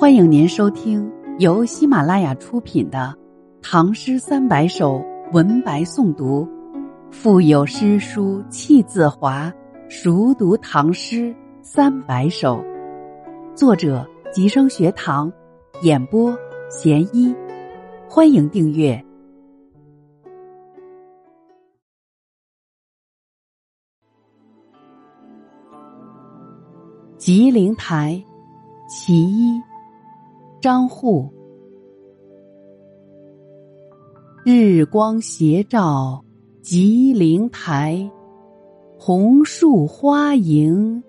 欢迎您收听由喜马拉雅出品的《唐诗三百首》文白诵读，腹有诗书气自华，熟读唐诗三百首。作者：吉生学堂，演播：贤一。欢迎订阅《吉林台》其一。张祜，日光斜照吉灵台，红树花迎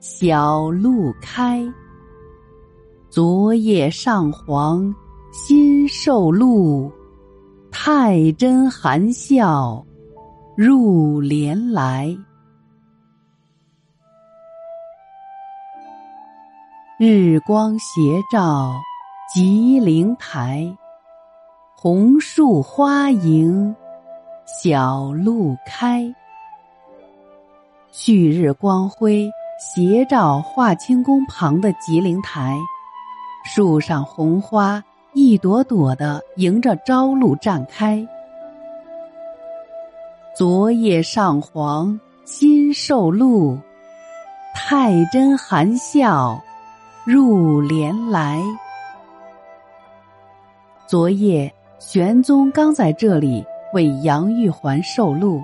小路开。昨夜上皇新受禄，太真含笑入帘来。日光斜照。吉林台，红树花迎小路开。旭日光辉斜照华清宫旁的吉林台，树上红花一朵朵的迎着朝露绽开。昨夜上皇新受禄，太真含笑入帘来。昨夜，玄宗刚在这里为杨玉环受禄，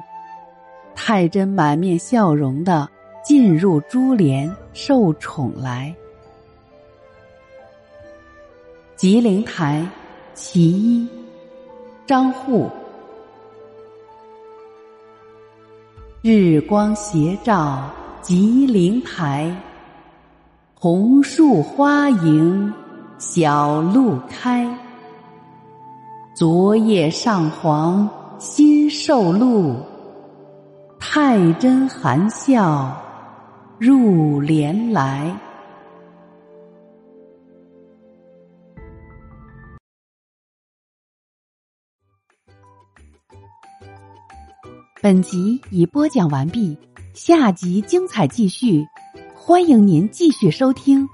太真满面笑容的进入珠帘受宠来。吉林台，其一，张祜。日光斜照吉林台，红树花迎小路开。昨夜上皇新受禄，太真含笑入帘来。本集已播讲完毕，下集精彩继续，欢迎您继续收听。